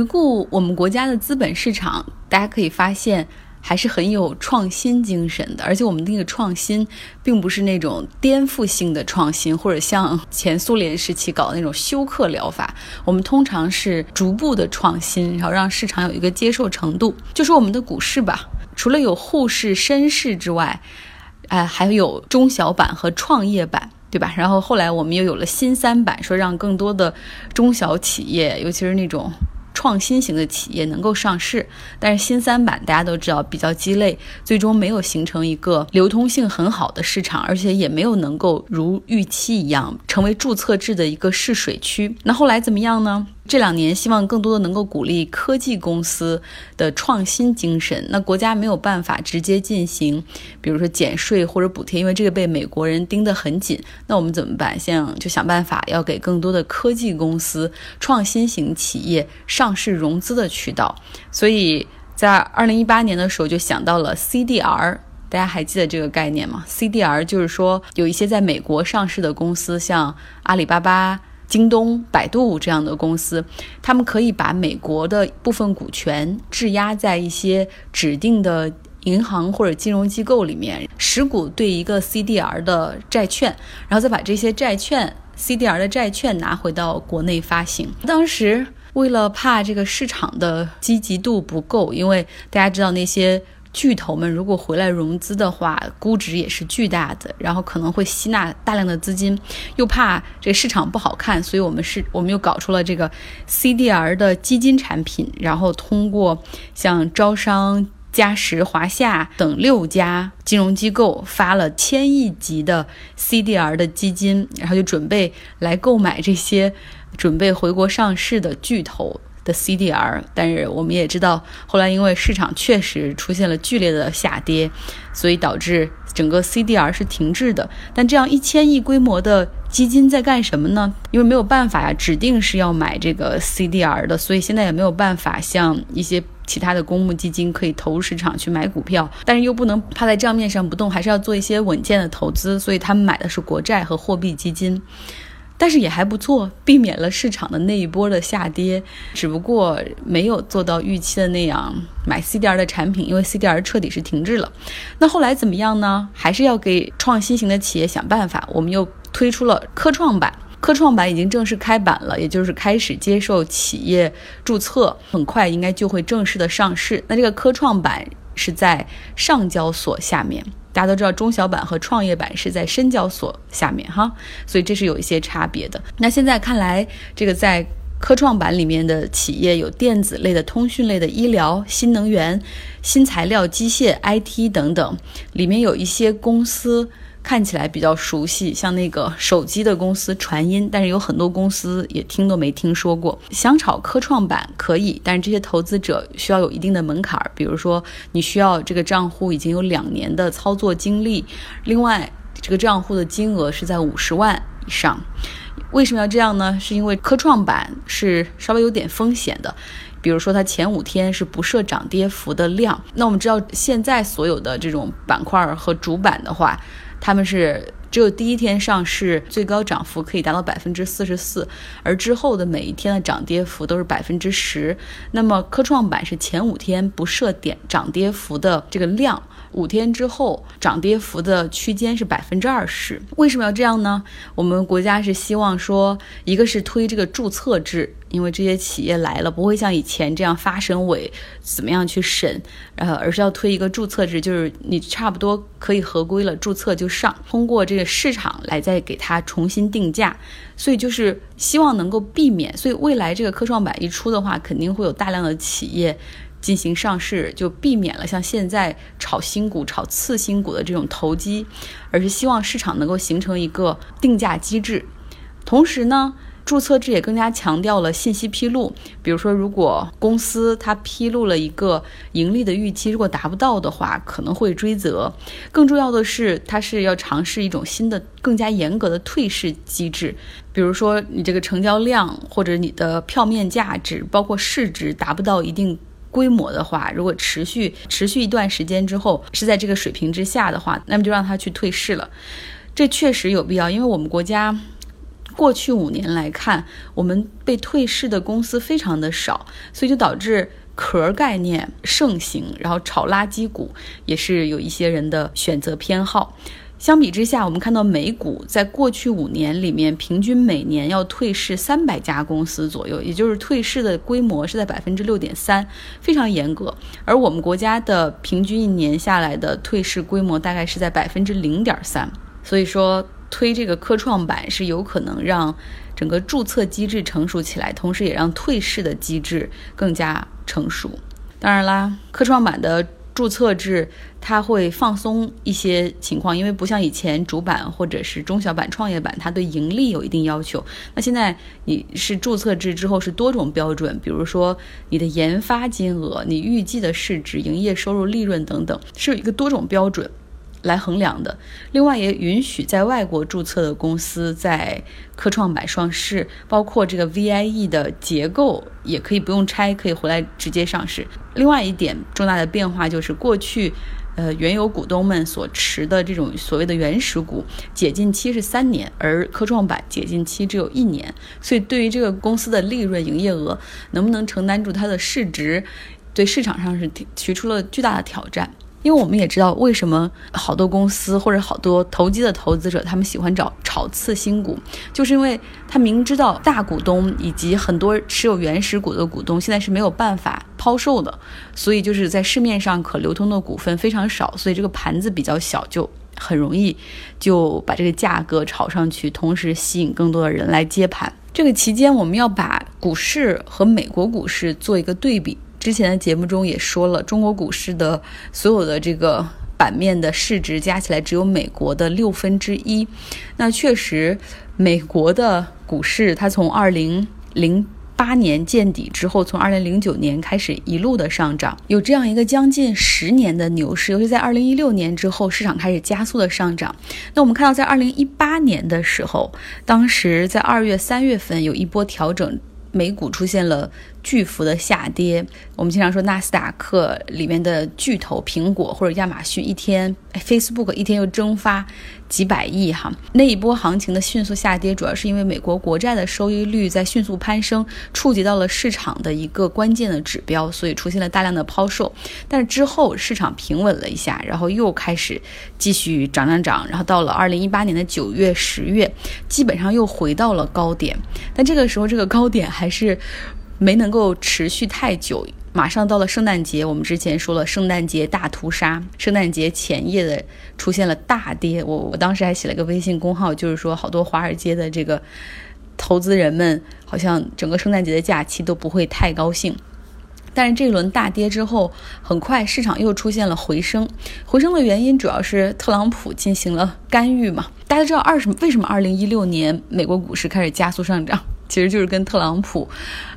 回顾我们国家的资本市场，大家可以发现。还是很有创新精神的，而且我们那个创新，并不是那种颠覆性的创新，或者像前苏联时期搞的那种休克疗法。我们通常是逐步的创新，然后让市场有一个接受程度。就说我们的股市吧，除了有沪市、深市之外，哎，还有中小板和创业板，对吧？然后后来我们又有了新三板，说让更多的中小企业，尤其是那种。创新型的企业能够上市，但是新三板大家都知道比较鸡肋，最终没有形成一个流通性很好的市场，而且也没有能够如预期一样成为注册制的一个试水区。那后来怎么样呢？这两年希望更多的能够鼓励科技公司的创新精神。那国家没有办法直接进行，比如说减税或者补贴，因为这个被美国人盯得很紧。那我们怎么办？现在就想办法要给更多的科技公司、创新型企业上市融资的渠道。所以在二零一八年的时候就想到了 CDR，大家还记得这个概念吗？CDR 就是说有一些在美国上市的公司，像阿里巴巴。京东、百度这样的公司，他们可以把美国的部分股权质押在一些指定的银行或者金融机构里面，实股对一个 CDR 的债券，然后再把这些债券 CDR 的债券拿回到国内发行。当时为了怕这个市场的积极度不够，因为大家知道那些。巨头们如果回来融资的话，估值也是巨大的，然后可能会吸纳大量的资金，又怕这个市场不好看，所以我们是，我们又搞出了这个 CDR 的基金产品，然后通过像招商、嘉实、华夏等六家金融机构发了千亿级的 CDR 的基金，然后就准备来购买这些准备回国上市的巨头。的 CDR，但是我们也知道，后来因为市场确实出现了剧烈的下跌，所以导致整个 CDR 是停滞的。但这样一千亿规模的基金在干什么呢？因为没有办法呀，指定是要买这个 CDR 的，所以现在也没有办法像一些其他的公募基金可以投入市场去买股票，但是又不能趴在账面上不动，还是要做一些稳健的投资，所以他们买的是国债和货币基金。但是也还不错，避免了市场的那一波的下跌，只不过没有做到预期的那样买 CDR 的产品，因为 CDR 彻底是停滞了。那后来怎么样呢？还是要给创新型的企业想办法。我们又推出了科创板，科创板已经正式开板了，也就是开始接受企业注册，很快应该就会正式的上市。那这个科创板是在上交所下面。大家都知道，中小板和创业板是在深交所下面哈，所以这是有一些差别的。那现在看来，这个在科创板里面的企业有电子类的、通讯类的、医疗、新能源、新材料、机械、IT 等等，里面有一些公司。看起来比较熟悉，像那个手机的公司传音，但是有很多公司也听都没听说过。想炒科创板可以，但是这些投资者需要有一定的门槛儿，比如说你需要这个账户已经有两年的操作经历，另外这个账户的金额是在五十万以上。为什么要这样呢？是因为科创板是稍微有点风险的，比如说它前五天是不设涨跌幅的量。那我们知道现在所有的这种板块和主板的话。他们是只有第一天上市，最高涨幅可以达到百分之四十四，而之后的每一天的涨跌幅都是百分之十。那么科创板是前五天不设点涨跌幅的这个量。五天之后，涨跌幅的区间是百分之二十。为什么要这样呢？我们国家是希望说，一个是推这个注册制，因为这些企业来了不会像以前这样发审委怎么样去审，呃，而是要推一个注册制，就是你差不多可以合规了，注册就上，通过这个市场来再给它重新定价。所以就是希望能够避免，所以未来这个科创板一出的话，肯定会有大量的企业。进行上市，就避免了像现在炒新股、炒次新股的这种投机，而是希望市场能够形成一个定价机制。同时呢，注册制也更加强调了信息披露。比如说，如果公司它披露了一个盈利的预期，如果达不到的话，可能会追责。更重要的是，它是要尝试一种新的、更加严格的退市机制。比如说，你这个成交量或者你的票面价值，包括市值达不到一定。规模的话，如果持续持续一段时间之后是在这个水平之下的话，那么就让他去退市了。这确实有必要，因为我们国家过去五年来看，我们被退市的公司非常的少，所以就导致壳概念盛行，然后炒垃圾股也是有一些人的选择偏好。相比之下，我们看到美股在过去五年里面，平均每年要退市三百家公司左右，也就是退市的规模是在百分之六点三，非常严格。而我们国家的平均一年下来的退市规模大概是在百分之零点三，所以说推这个科创板是有可能让整个注册机制成熟起来，同时也让退市的机制更加成熟。当然啦，科创板的。注册制它会放松一些情况，因为不像以前主板或者是中小板、创业板，它对盈利有一定要求。那现在你是注册制之后是多种标准，比如说你的研发金额、你预计的市值、营业收入、利润等等，是有一个多种标准。来衡量的。另外，也允许在外国注册的公司在科创板上市，包括这个 VIE 的结构也可以不用拆，可以回来直接上市。另外一点重大的变化就是，过去呃原有股东们所持的这种所谓的原始股解禁期是三年，而科创板解禁期只有一年，所以对于这个公司的利润、营业额能不能承担住它的市值，对市场上是提提出了巨大的挑战。因为我们也知道，为什么好多公司或者好多投机的投资者，他们喜欢找炒次新股，就是因为他明知道大股东以及很多持有原始股的股东现在是没有办法抛售的，所以就是在市面上可流通的股份非常少，所以这个盘子比较小，就很容易就把这个价格炒上去，同时吸引更多的人来接盘。这个期间，我们要把股市和美国股市做一个对比。之前的节目中也说了，中国股市的所有的这个版面的市值加起来只有美国的六分之一。那确实，美国的股市它从二零零八年见底之后，从二零零九年开始一路的上涨，有这样一个将近十年的牛市。尤其在二零一六年之后，市场开始加速的上涨。那我们看到，在二零一八年的时候，当时在二月、三月份有一波调整。美股出现了巨幅的下跌，我们经常说纳斯达克里面的巨头苹果或者亚马逊一天，Facebook 一天又蒸发几百亿哈。那一波行情的迅速下跌，主要是因为美国国债的收益率在迅速攀升，触及到了市场的一个关键的指标，所以出现了大量的抛售。但是之后市场平稳了一下，然后又开始继续涨涨涨，然后到了二零一八年的九月、十月，基本上又回到了高点。但这个时候这个高点还是没能够持续太久，马上到了圣诞节，我们之前说了圣诞节大屠杀，圣诞节前夜的出现了大跌，我我当时还写了个微信公号，就是说好多华尔街的这个投资人们好像整个圣诞节的假期都不会太高兴，但是这一轮大跌之后，很快市场又出现了回升，回升的原因主要是特朗普进行了干预嘛，大家知道二什么？为什么二零一六年美国股市开始加速上涨？其实就是跟特朗普，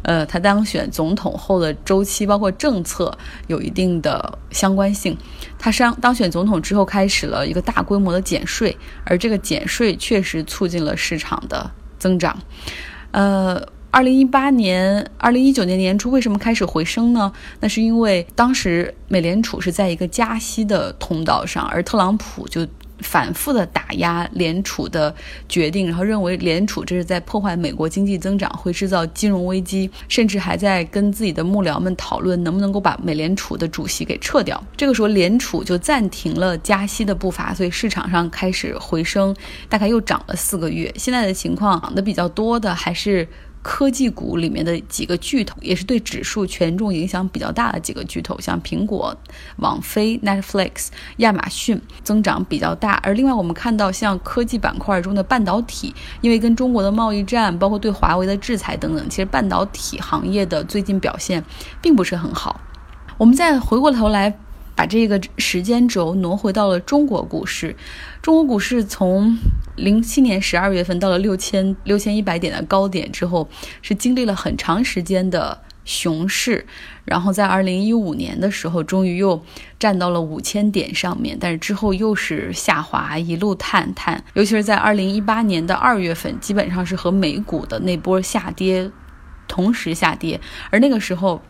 呃，他当选总统后的周期，包括政策有一定的相关性。他上当选总统之后，开始了一个大规模的减税，而这个减税确实促进了市场的增长。呃，二零一八年、二零一九年年初为什么开始回升呢？那是因为当时美联储是在一个加息的通道上，而特朗普就。反复的打压联储的决定，然后认为联储这是在破坏美国经济增长，会制造金融危机，甚至还在跟自己的幕僚们讨论能不能够把美联储的主席给撤掉。这个时候，联储就暂停了加息的步伐，所以市场上开始回升，大概又涨了四个月。现在的情况涨得比较多的还是。科技股里面的几个巨头，也是对指数权重影响比较大的几个巨头，像苹果、网飞、Netflix、亚马逊增长比较大。而另外，我们看到像科技板块中的半导体，因为跟中国的贸易战，包括对华为的制裁等等，其实半导体行业的最近表现并不是很好。我们再回过头来。把这个时间轴挪回到了中国股市，中国股市从零七年十二月份到了六千六千一百点的高点之后，是经历了很长时间的熊市，然后在二零一五年的时候，终于又站到了五千点上面，但是之后又是下滑，一路探探，尤其是在二零一八年的二月份，基本上是和美股的那波下跌同时下跌，而那个时候。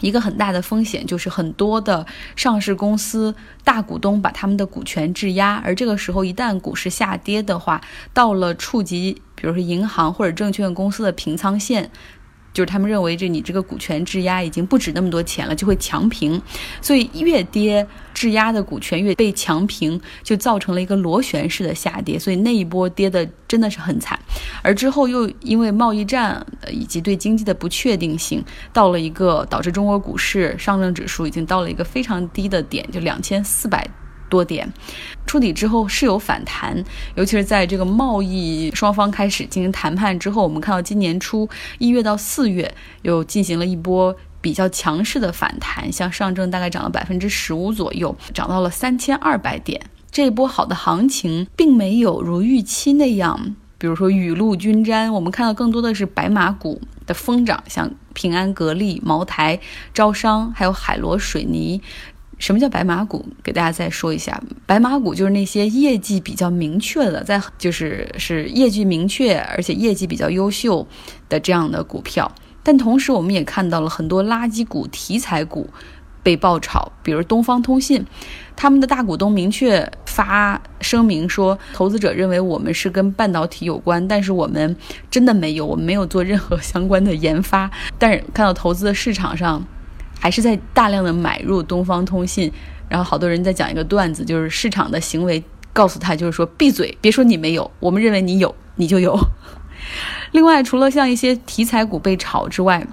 一个很大的风险就是很多的上市公司大股东把他们的股权质押，而这个时候一旦股市下跌的话，到了触及比如说银行或者证券公司的平仓线。就是他们认为，这你这个股权质押已经不值那么多钱了，就会强平，所以越跌质押的股权越被强平，就造成了一个螺旋式的下跌，所以那一波跌的真的是很惨。而之后又因为贸易战以及对经济的不确定性，到了一个导致中国股市上证指数已经到了一个非常低的点，就两千四百。多点，触底之后是有反弹，尤其是在这个贸易双方开始进行谈判之后，我们看到今年初一月到四月又进行了一波比较强势的反弹，像上证大概涨了百分之十五左右，涨到了三千二百点。这一波好的行情并没有如预期那样，比如说雨露均沾，我们看到更多的是白马股的疯涨，像平安、格力、茅台、招商，还有海螺水泥。什么叫白马股？给大家再说一下，白马股就是那些业绩比较明确的，在就是是业绩明确而且业绩比较优秀的这样的股票。但同时，我们也看到了很多垃圾股、题材股被爆炒，比如东方通信，他们的大股东明确发声明说，投资者认为我们是跟半导体有关，但是我们真的没有，我们没有做任何相关的研发。但是看到投资的市场上。还是在大量的买入东方通信，然后好多人在讲一个段子，就是市场的行为告诉他，就是说闭嘴，别说你没有，我们认为你有，你就有。另外，除了像一些题材股被炒之外，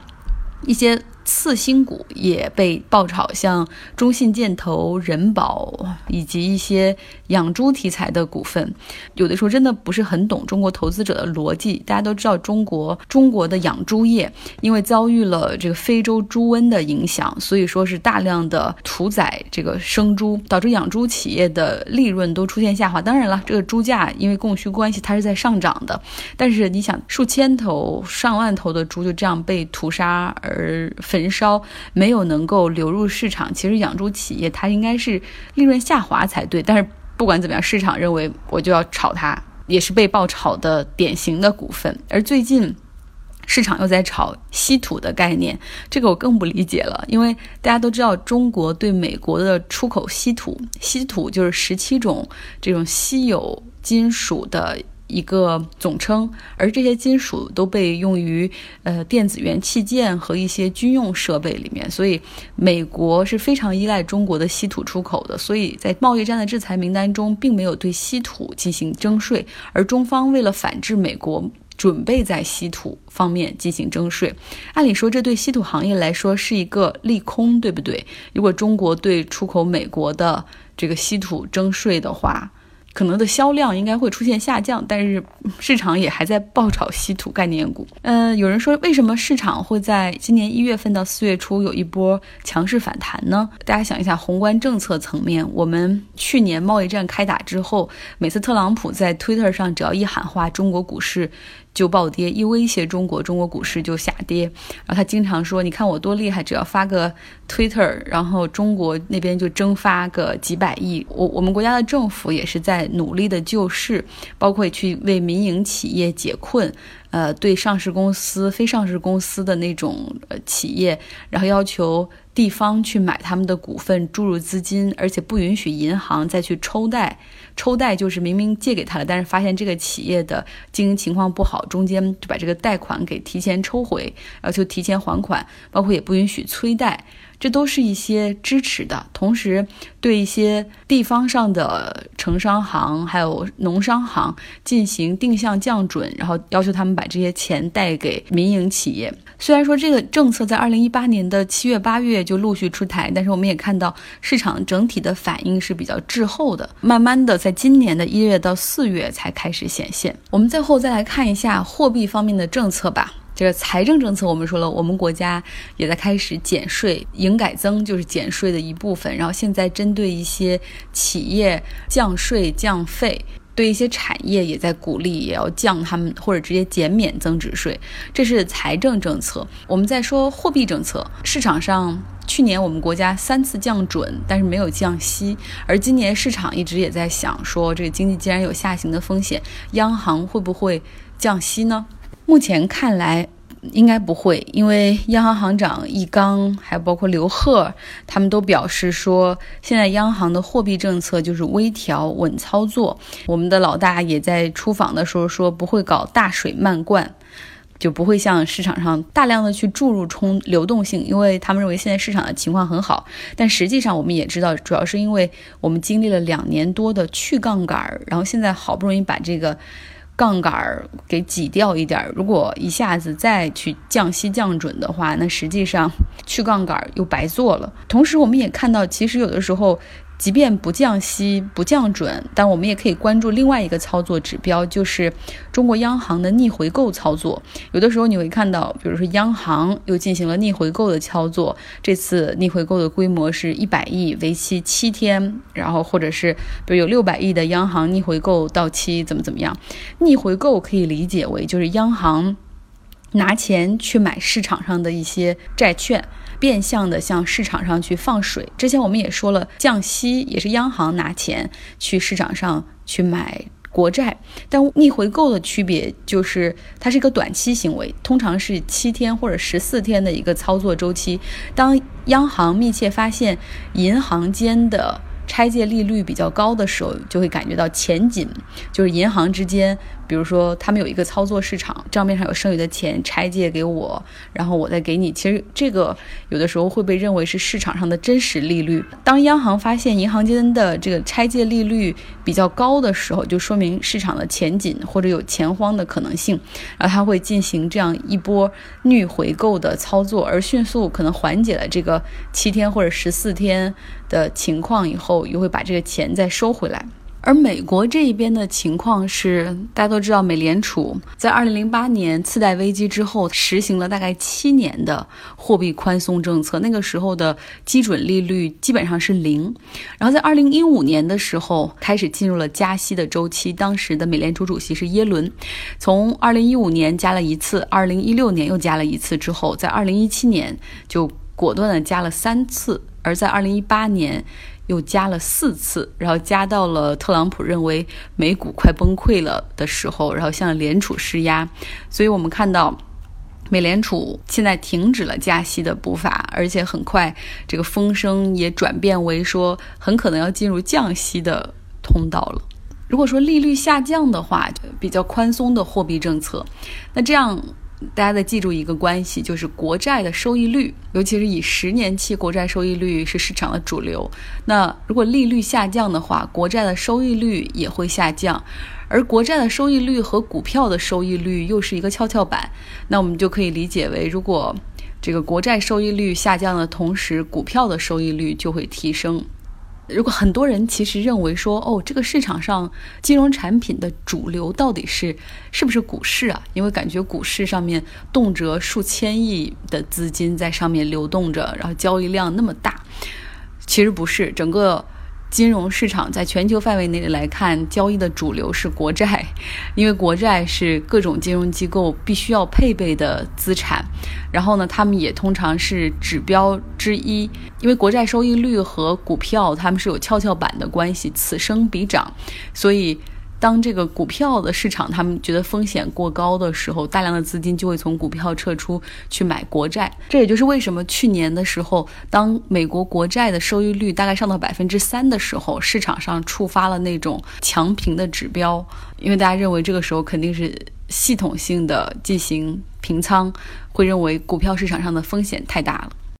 一些。次新股也被爆炒，像中信建投、人保以及一些养猪题材的股份，有的时候真的不是很懂中国投资者的逻辑。大家都知道，中国中国的养猪业因为遭遇了这个非洲猪瘟的影响，所以说是大量的屠宰这个生猪，导致养猪企业的利润都出现下滑。当然了，这个猪价因为供需关系，它是在上涨的。但是你想，数千头、上万头的猪就这样被屠杀而焚。烧没有能够流入市场，其实养猪企业它应该是利润下滑才对。但是不管怎么样，市场认为我就要炒它，也是被爆炒的典型的股份。而最近市场又在炒稀土的概念，这个我更不理解了，因为大家都知道中国对美国的出口稀土，稀土就是十七种这种稀有金属的。一个总称，而这些金属都被用于呃电子元器件和一些军用设备里面，所以美国是非常依赖中国的稀土出口的。所以在贸易战的制裁名单中，并没有对稀土进行征税，而中方为了反制美国，准备在稀土方面进行征税。按理说，这对稀土行业来说是一个利空，对不对？如果中国对出口美国的这个稀土征税的话。可能的销量应该会出现下降，但是市场也还在爆炒稀土概念股。嗯，有人说为什么市场会在今年一月份到四月初有一波强势反弹呢？大家想一下，宏观政策层面，我们去年贸易战开打之后，每次特朗普在 Twitter 上只要一喊话，中国股市。就暴跌，一威胁中国，中国股市就下跌。然后他经常说：“你看我多厉害，只要发个 Twitter，然后中国那边就蒸发个几百亿。”我我们国家的政府也是在努力的救市，包括去为民营企业解困。呃，对上市公司、非上市公司的那种呃企业，然后要求地方去买他们的股份，注入资金，而且不允许银行再去抽贷。抽贷就是明明借给他了，但是发现这个企业的经营情况不好，中间就把这个贷款给提前抽回，要求提前还款，包括也不允许催贷。这都是一些支持的，同时对一些地方上的城商行还有农商行进行定向降准，然后要求他们把这些钱贷给民营企业。虽然说这个政策在二零一八年的七月八月就陆续出台，但是我们也看到市场整体的反应是比较滞后的，慢慢的在今年的一月到四月才开始显现。我们最后再来看一下货币方面的政策吧。这个财政政策，我们说了，我们国家也在开始减税，营改增就是减税的一部分。然后现在针对一些企业降税降费，对一些产业也在鼓励，也要降他们或者直接减免增值税。这是财政政策。我们在说货币政策，市场上去年我们国家三次降准，但是没有降息，而今年市场一直也在想说，这个经济既然有下行的风险，央行会不会降息呢？目前看来，应该不会，因为央行行长易纲，还有包括刘鹤，他们都表示说，现在央行的货币政策就是微调、稳操作。我们的老大也在出访的时候说，不会搞大水漫灌。就不会向市场上大量的去注入冲流动性，因为他们认为现在市场的情况很好。但实际上我们也知道，主要是因为我们经历了两年多的去杠杆，然后现在好不容易把这个杠杆儿给挤掉一点。如果一下子再去降息降准的话，那实际上去杠杆又白做了。同时，我们也看到，其实有的时候。即便不降息、不降准，但我们也可以关注另外一个操作指标，就是中国央行的逆回购操作。有的时候你会看到，比如说央行又进行了逆回购的操作，这次逆回购的规模是一百亿，为期七天，然后或者是比如有六百亿的央行逆回购到期，怎么怎么样？逆回购可以理解为就是央行拿钱去买市场上的一些债券。变相的向市场上去放水。之前我们也说了，降息也是央行拿钱去市场上去买国债。但逆回购的区别就是，它是一个短期行为，通常是七天或者十四天的一个操作周期。当央行密切发现银行间的拆借利率比较高的时候，就会感觉到钱紧，就是银行之间。比如说，他们有一个操作市场，账面上有剩余的钱拆借给我，然后我再给你。其实这个有的时候会被认为是市场上的真实利率。当央行发现银行间的这个拆借利率比较高的时候，就说明市场的钱紧或者有钱荒的可能性，然后它会进行这样一波逆回购的操作，而迅速可能缓解了这个七天或者十四天的情况以后，又会把这个钱再收回来。而美国这一边的情况是，大家都知道，美联储在二零零八年次贷危机之后，实行了大概七年的货币宽松政策。那个时候的基准利率基本上是零。然后在二零一五年的时候，开始进入了加息的周期。当时的美联储主席是耶伦，从二零一五年加了一次，二零一六年又加了一次之后，在二零一七年就果断的加了三次，而在二零一八年。又加了四次，然后加到了特朗普认为美股快崩溃了的时候，然后向联储施压。所以我们看到，美联储现在停止了加息的步伐，而且很快这个风声也转变为说，很可能要进入降息的通道了。如果说利率下降的话，比较宽松的货币政策，那这样。大家得记住一个关系，就是国债的收益率，尤其是以十年期国债收益率是市场的主流。那如果利率下降的话，国债的收益率也会下降，而国债的收益率和股票的收益率又是一个跷跷板。那我们就可以理解为，如果这个国债收益率下降的同时，股票的收益率就会提升。如果很多人其实认为说，哦，这个市场上金融产品的主流到底是是不是股市啊？因为感觉股市上面动辄数千亿的资金在上面流动着，然后交易量那么大，其实不是整个。金融市场在全球范围内来看，交易的主流是国债，因为国债是各种金融机构必须要配备的资产。然后呢，他们也通常是指标之一，因为国债收益率和股票它们是有跷跷板的关系，此升彼涨，所以。当这个股票的市场他们觉得风险过高的时候，大量的资金就会从股票撤出去买国债。这也就是为什么去年的时候，当美国国债的收益率大概上到百分之三的时候，市场上触发了那种强平的指标，因为大家认为这个时候肯定是系统性的进行平仓，会认为股票市场上的风险太大了。